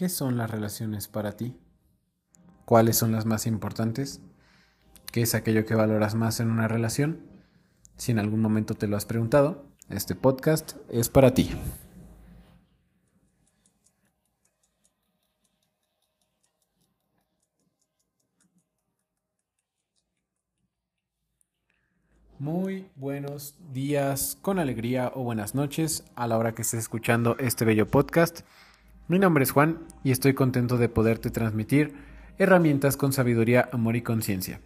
¿Qué son las relaciones para ti? ¿Cuáles son las más importantes? ¿Qué es aquello que valoras más en una relación? Si en algún momento te lo has preguntado, este podcast es para ti. Muy buenos días, con alegría o buenas noches a la hora que estés escuchando este bello podcast. Mi nombre es Juan y estoy contento de poderte transmitir herramientas con sabiduría, amor y conciencia.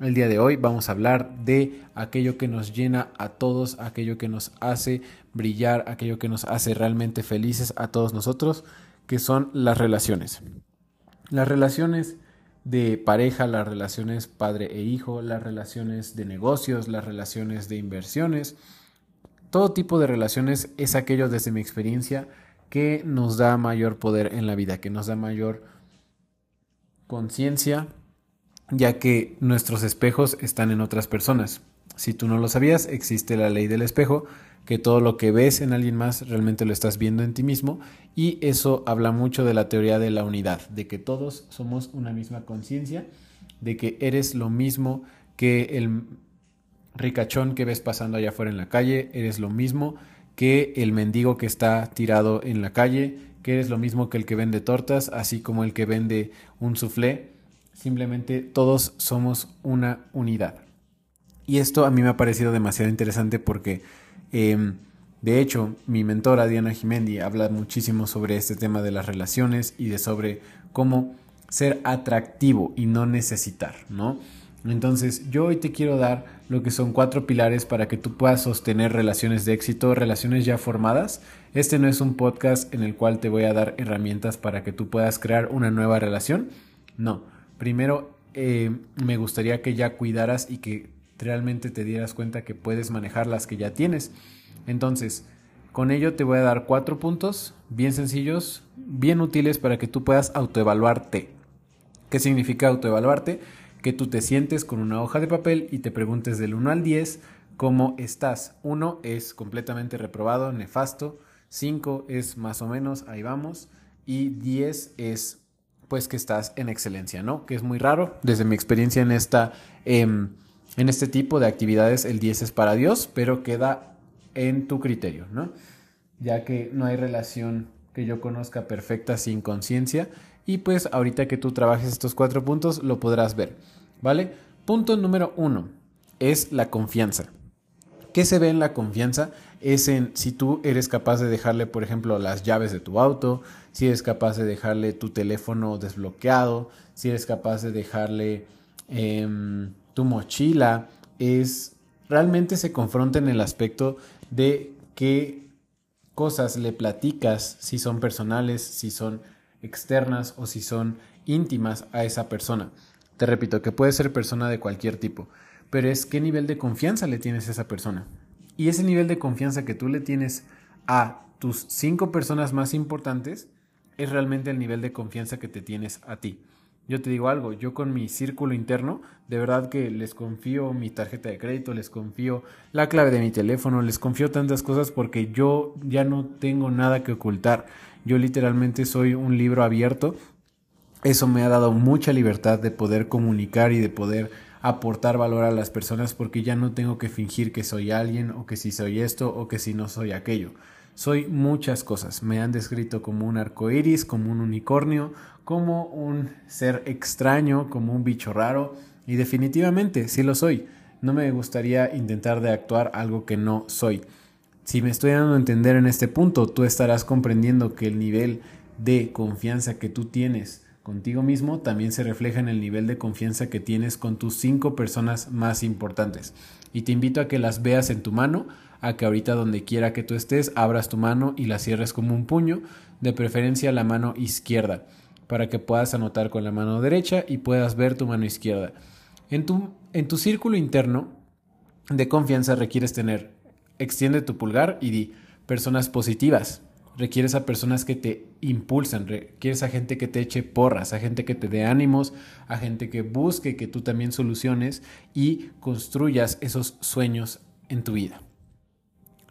El día de hoy vamos a hablar de aquello que nos llena a todos, aquello que nos hace brillar, aquello que nos hace realmente felices a todos nosotros, que son las relaciones. Las relaciones de pareja, las relaciones padre e hijo, las relaciones de negocios, las relaciones de inversiones. Todo tipo de relaciones es aquello desde mi experiencia que nos da mayor poder en la vida, que nos da mayor conciencia, ya que nuestros espejos están en otras personas. Si tú no lo sabías, existe la ley del espejo, que todo lo que ves en alguien más realmente lo estás viendo en ti mismo y eso habla mucho de la teoría de la unidad, de que todos somos una misma conciencia, de que eres lo mismo que el ricachón que ves pasando allá afuera en la calle, eres lo mismo que el mendigo que está tirado en la calle, que eres lo mismo que el que vende tortas, así como el que vende un soufflé. Simplemente todos somos una unidad. Y esto a mí me ha parecido demasiado interesante porque, em, de hecho, mi mentora Diana Jimendi habla muchísimo sobre este tema de las relaciones y de sobre cómo ser atractivo y no necesitar, ¿no? Entonces, yo hoy te quiero dar lo que son cuatro pilares para que tú puedas sostener relaciones de éxito, relaciones ya formadas. Este no es un podcast en el cual te voy a dar herramientas para que tú puedas crear una nueva relación. No, primero eh, me gustaría que ya cuidaras y que realmente te dieras cuenta que puedes manejar las que ya tienes. Entonces, con ello te voy a dar cuatro puntos bien sencillos, bien útiles para que tú puedas autoevaluarte. ¿Qué significa autoevaluarte? Que tú te sientes con una hoja de papel y te preguntes del 1 al 10 cómo estás. 1 es completamente reprobado, nefasto. 5 es más o menos, ahí vamos. Y 10 es pues que estás en excelencia, ¿no? Que es muy raro. Desde mi experiencia en esta... Em, en este tipo de actividades el 10 es para Dios, pero queda en tu criterio, ¿no? Ya que no hay relación que yo conozca perfecta sin conciencia y pues ahorita que tú trabajes estos cuatro puntos lo podrás ver, ¿vale? Punto número uno es la confianza. ¿Qué se ve en la confianza? Es en si tú eres capaz de dejarle, por ejemplo, las llaves de tu auto, si eres capaz de dejarle tu teléfono desbloqueado, si eres capaz de dejarle em, tu mochila, es realmente se confronta en el aspecto de qué cosas le platicas, si son personales, si son externas o si son íntimas a esa persona. Te repito, que puede ser persona de cualquier tipo, pero es qué nivel de confianza le tienes a esa persona. Y ese nivel de confianza que tú le tienes a tus cinco personas más importantes es realmente el nivel de confianza que te tienes a ti. Yo te digo algo, yo con mi círculo interno, de verdad que les confío mi tarjeta de crédito, les confío la clave de mi teléfono, les confío tantas cosas porque yo ya no tengo nada que ocultar. Yo literalmente soy un libro abierto. Eso me ha dado mucha libertad de poder comunicar y de poder aportar valor a las personas porque ya no tengo que fingir que soy alguien o que si soy esto o que si no soy aquello. Soy muchas cosas. Me han descrito como un arco iris, como un unicornio, como un ser extraño, como un bicho raro. Y definitivamente sí lo soy. No me gustaría intentar de actuar algo que no soy. Si me estoy dando a entender en este punto, tú estarás comprendiendo que el nivel de confianza que tú tienes contigo mismo también se refleja en el nivel de confianza que tienes con tus cinco personas más importantes. Y te invito a que las veas en tu mano, a que ahorita donde quiera que tú estés, abras tu mano y la cierres como un puño, de preferencia la mano izquierda, para que puedas anotar con la mano derecha y puedas ver tu mano izquierda. En tu, en tu círculo interno de confianza requieres tener extiende tu pulgar y di personas positivas. Requieres a personas que te impulsan, requieres a gente que te eche porras, a gente que te dé ánimos, a gente que busque que tú también soluciones y construyas esos sueños en tu vida.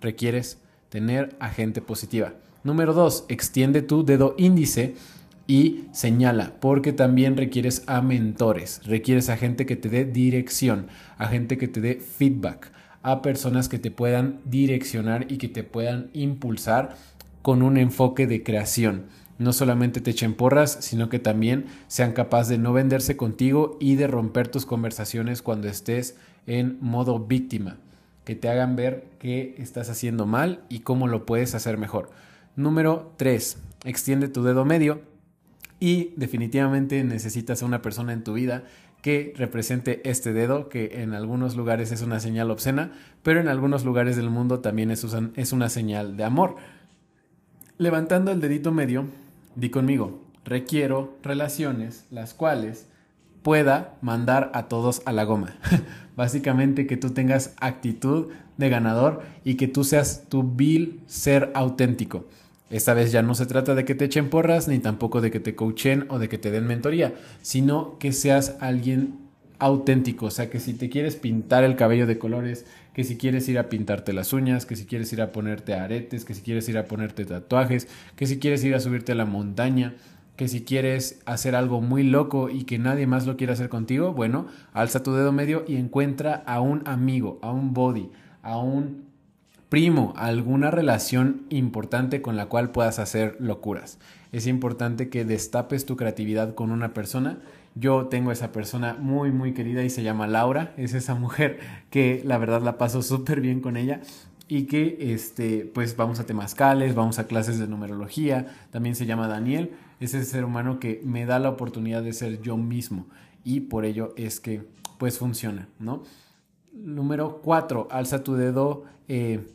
Requieres tener a gente positiva. Número dos, extiende tu dedo índice y señala, porque también requieres a mentores, requieres a gente que te dé dirección, a gente que te dé feedback, a personas que te puedan direccionar y que te puedan impulsar con un enfoque de creación. No solamente te echen porras, sino que también sean capaces de no venderse contigo y de romper tus conversaciones cuando estés en modo víctima, que te hagan ver qué estás haciendo mal y cómo lo puedes hacer mejor. Número 3. Extiende tu dedo medio y definitivamente necesitas a una persona en tu vida que represente este dedo, que en algunos lugares es una señal obscena, pero en algunos lugares del mundo también es, es una señal de amor. Levantando el dedito medio, di conmigo, requiero relaciones las cuales pueda mandar a todos a la goma. Básicamente que tú tengas actitud de ganador y que tú seas tu vil ser auténtico. Esta vez ya no se trata de que te echen porras, ni tampoco de que te coachen o de que te den mentoría, sino que seas alguien auténtico. O sea, que si te quieres pintar el cabello de colores, que si quieres ir a pintarte las uñas, que si quieres ir a ponerte aretes, que si quieres ir a ponerte tatuajes, que si quieres ir a subirte a la montaña, que si quieres hacer algo muy loco y que nadie más lo quiera hacer contigo, bueno, alza tu dedo medio y encuentra a un amigo, a un body, a un Primo, alguna relación importante con la cual puedas hacer locuras. Es importante que destapes tu creatividad con una persona. Yo tengo esa persona muy, muy querida y se llama Laura. Es esa mujer que la verdad la paso súper bien con ella y que este, pues vamos a temazcales, vamos a clases de numerología. También se llama Daniel. Es ese ser humano que me da la oportunidad de ser yo mismo y por ello es que pues funciona, ¿no? Número cuatro, alza tu dedo. Eh,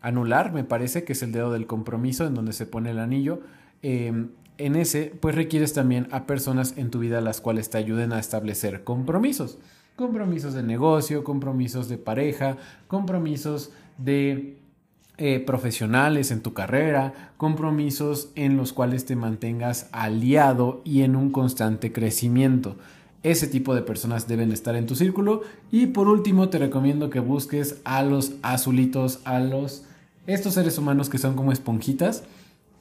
anular, me parece, que es el dedo del compromiso en donde se pone el anillo. Em, en ese, pues requieres también a personas en tu vida las cuales te ayuden a establecer compromisos. Compromisos de negocio, compromisos de pareja, compromisos de eh, profesionales en tu carrera, compromisos en los cuales te mantengas aliado y en un constante crecimiento. Ese tipo de personas deben estar en tu círculo. Y por último, te recomiendo que busques a los azulitos, a los estos seres humanos que son como esponjitas,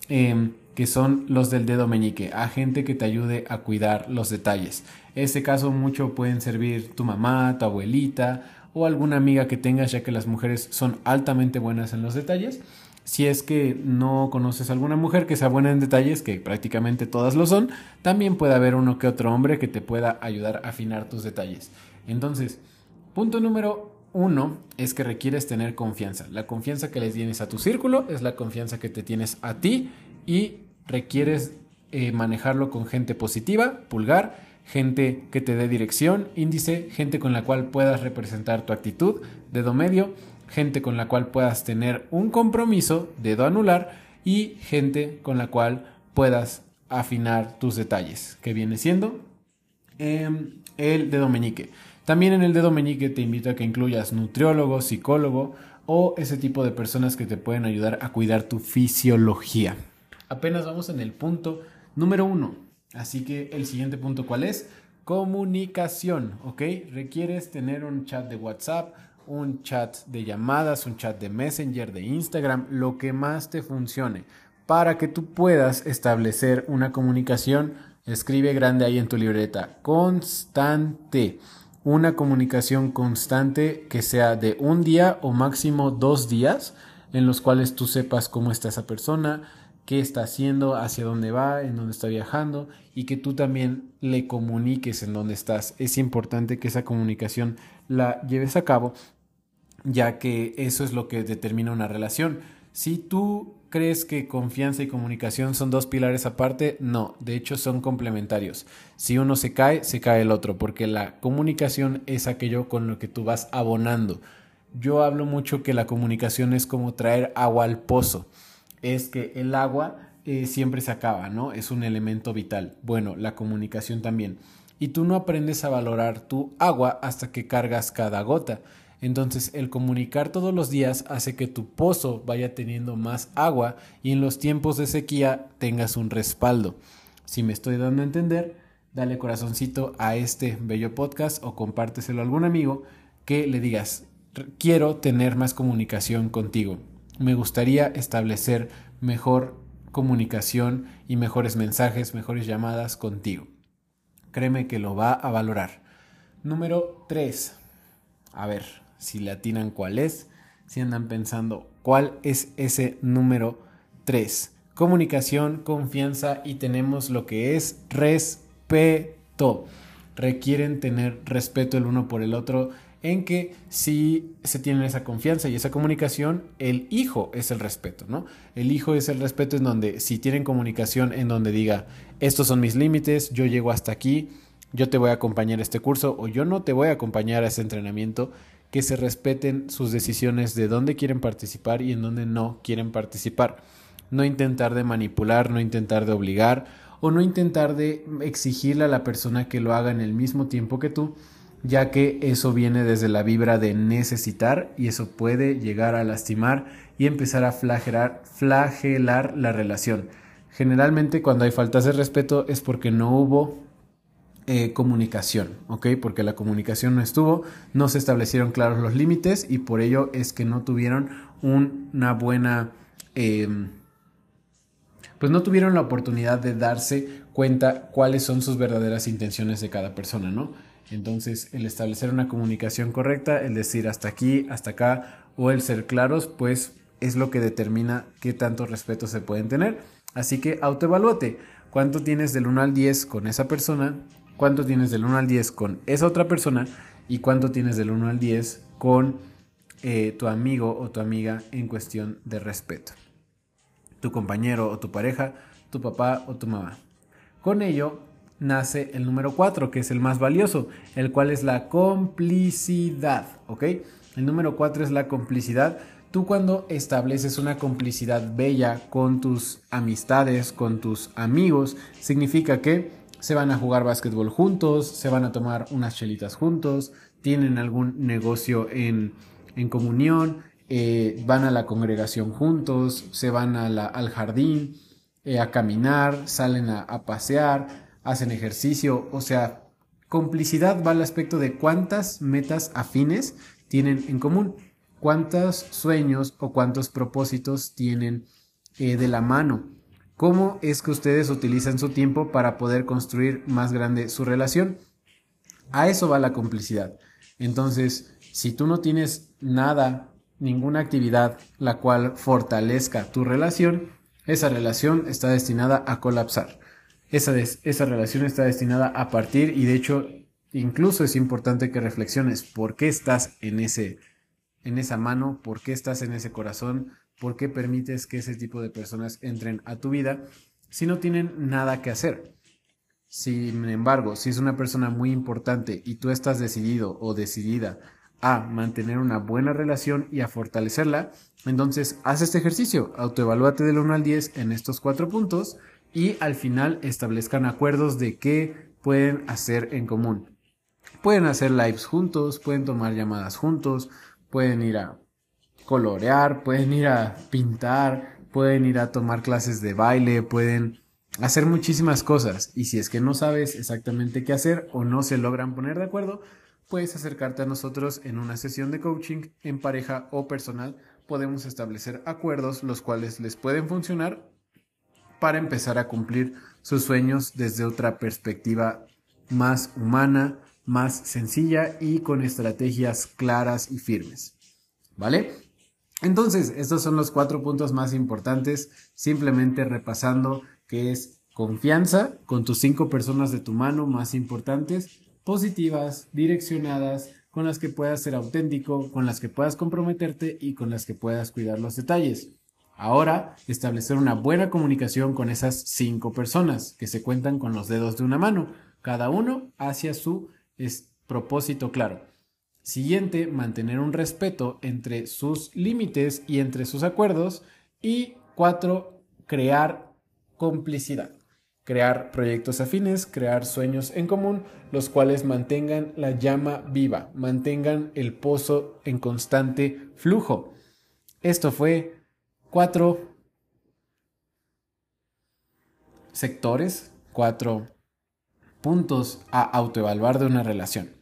em, que son los del dedo meñique, a gente que te ayude a cuidar los detalles. En este caso mucho pueden servir tu mamá, tu abuelita o alguna amiga que tengas, ya que las mujeres son altamente buenas en los detalles. Si es que no conoces a alguna mujer que sea buena en detalles, que prácticamente todas lo son, también puede haber uno que otro hombre que te pueda ayudar a afinar tus detalles. Entonces, punto número uno es que requieres tener confianza. La confianza que le tienes a tu círculo es la confianza que te tienes a ti y requieres eh, manejarlo con gente positiva, pulgar, gente que te dé dirección, índice, gente con la cual puedas representar tu actitud, dedo medio, gente con la cual puedas tener un compromiso, dedo anular, y gente con la cual puedas afinar tus detalles, que viene siendo em, el dedo meñique. También en el dedo meñique te invito a que incluyas nutriólogo, psicólogo o ese tipo de personas que te pueden ayudar a cuidar tu fisiología. Apenas vamos en el punto número uno. Así que el siguiente punto, ¿cuál es? Comunicación, ¿ok? Requieres tener un chat de WhatsApp, un chat de llamadas, un chat de Messenger, de Instagram, lo que más te funcione para que tú puedas establecer una comunicación. Escribe grande ahí en tu libreta, constante una comunicación constante que sea de un día o máximo dos días en los cuales tú sepas cómo está esa persona, qué está haciendo, hacia dónde va, en dónde está viajando y que tú también le comuniques en dónde estás. Es importante que esa comunicación la lleves a cabo ya que eso es lo que determina una relación. Si tú crees que confianza y comunicación son dos pilares aparte, no, de hecho son complementarios. Si uno se cae, se cae el otro, porque la comunicación es aquello con lo que tú vas abonando. Yo hablo mucho que la comunicación es como traer agua al pozo. Es que el agua eh, siempre se acaba, ¿no? Es un elemento vital. Bueno, la comunicación también. Y tú no aprendes a valorar tu agua hasta que cargas cada gota. Entonces el comunicar todos los días hace que tu pozo vaya teniendo más agua y en los tiempos de sequía tengas un respaldo. Si me estoy dando a entender, dale corazoncito a este bello podcast o compárteselo a algún amigo que le digas, quiero tener más comunicación contigo. Me gustaría establecer mejor comunicación y mejores mensajes, mejores llamadas contigo. Créeme que lo va a valorar. Número 3. A ver si le atinan cuál es, si andan pensando cuál es ese número 3. Comunicación, confianza y tenemos lo que es respeto. Requieren tener respeto el uno por el otro en que si se tiene esa confianza y esa comunicación, el hijo es el respeto, ¿no? El hijo es el respeto en donde si tienen comunicación en donde diga, estos son mis límites, yo llego hasta aquí, yo te voy a acompañar a este curso o yo no te voy a acompañar a ese entrenamiento, que se respeten sus decisiones de dónde quieren participar y en dónde no quieren participar. No intentar de manipular, no intentar de obligar o no intentar de exigirle a la persona que lo haga en el mismo tiempo que tú, ya que eso viene desde la vibra de necesitar y eso puede llegar a lastimar y empezar a flagelar, flagelar la relación. Generalmente cuando hay faltas de respeto es porque no hubo eh, comunicación, ¿ok? Porque la comunicación no estuvo, no se establecieron claros los límites y por ello es que no tuvieron una buena... Em, pues no tuvieron la oportunidad de darse cuenta cuáles son sus verdaderas intenciones de cada persona, ¿no? Entonces, el establecer una comunicación correcta, el decir hasta aquí, hasta acá, o el ser claros, pues es lo que determina qué tanto respeto se pueden tener. Así que autoevalúate. ¿Cuánto tienes del 1 al 10 con esa persona? ¿Cuánto tienes del 1 al 10 con esa otra persona? ¿Y cuánto tienes del 1 al 10 con eh, tu amigo o tu amiga en cuestión de respeto? Tu compañero o tu pareja, tu papá o tu mamá. Con ello nace el número 4, que es el más valioso, el cual es la complicidad, ¿ok? El número 4 es la complicidad. Tú cuando estableces una complicidad bella con tus amistades, con tus amigos, significa que se van a jugar básquetbol juntos, se van a tomar unas chelitas juntos, tienen algún negocio en, comunión, eh, van a la congregación juntos, se van al jardín eh, a caminar, salen a pasear, hacen ejercicio, o sea, complicidad va al aspecto de cuántas metas afines tienen en común, cuántos sueños o cuántos propósitos tienen eh, de la mano. ¿Cómo es que ustedes utilizan su tiempo para poder construir más grande su relación? A eso va la complicidad. Entonces, si tú no tienes nada, ninguna actividad la cual fortalezca tu relación, esa relación está destinada a colapsar esa, esa relación está destinada a partir y de hecho incluso es importante que reflexiones por qué estás en, ese, en esa mano, por qué estás en ese corazón, por qué permites que ese tipo de personas entren a tu vida si no tienen nada que hacer. Sin embargo, si es una persona muy importante y tú estás decidido o decidida a mantener una buena relación y a fortalecerla, entonces haz este ejercicio, autoevalúate del 1 al 10 en estos cuatro puntos y al final establezcan acuerdos de qué pueden hacer en común. Pueden hacer lives juntos, pueden tomar llamadas juntos, pueden ir a colorear, pueden ir a pintar, pueden ir a tomar clases de baile, pueden hacer muchísimas cosas. Y si es que no sabes exactamente qué hacer o no se logran poner de acuerdo, puedes acercarte a nosotros en una sesión de coaching en pareja o personal. Podemos establecer acuerdos los cuales les pueden funcionar para empezar a cumplir sus sueños desde otra perspectiva más humana, más sencilla y con estrategias claras y firmes. ¿Vale? Entonces, estos son los cuatro puntos más importantes, simplemente repasando que es confianza con tus cinco personas de tu mano más importantes, positivas, direccionadas, con las que puedas ser auténtico, con las que puedas comprometerte y con las que puedas cuidar los detalles. Ahora, establecer una buena comunicación con esas cinco personas que se cuentan con los dedos de una mano, cada uno hacia su propósito claro. Siguiente, mantener un respeto entre sus límites y entre sus acuerdos. Y cuatro, crear complicidad. Crear proyectos afines, crear sueños en común, los cuales mantengan la llama viva, mantengan el pozo en constante flujo. Esto fue cuatro sectores, cuatro puntos a autoevaluar de una relación.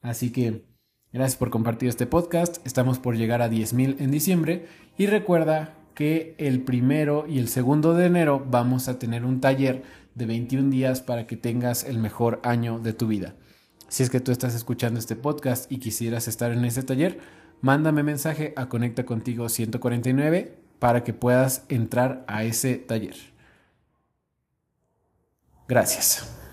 Así que gracias por compartir este podcast. Estamos por llegar a 10.000 en diciembre y recuerda que el primero y el segundo de enero vamos a tener un taller de 21 días para que tengas el mejor año de tu vida. Si es que tú estás escuchando este podcast y quisieras estar en ese taller, mándame mensaje a Conecta Contigo 149 para que puedas entrar a ese taller. Gracias.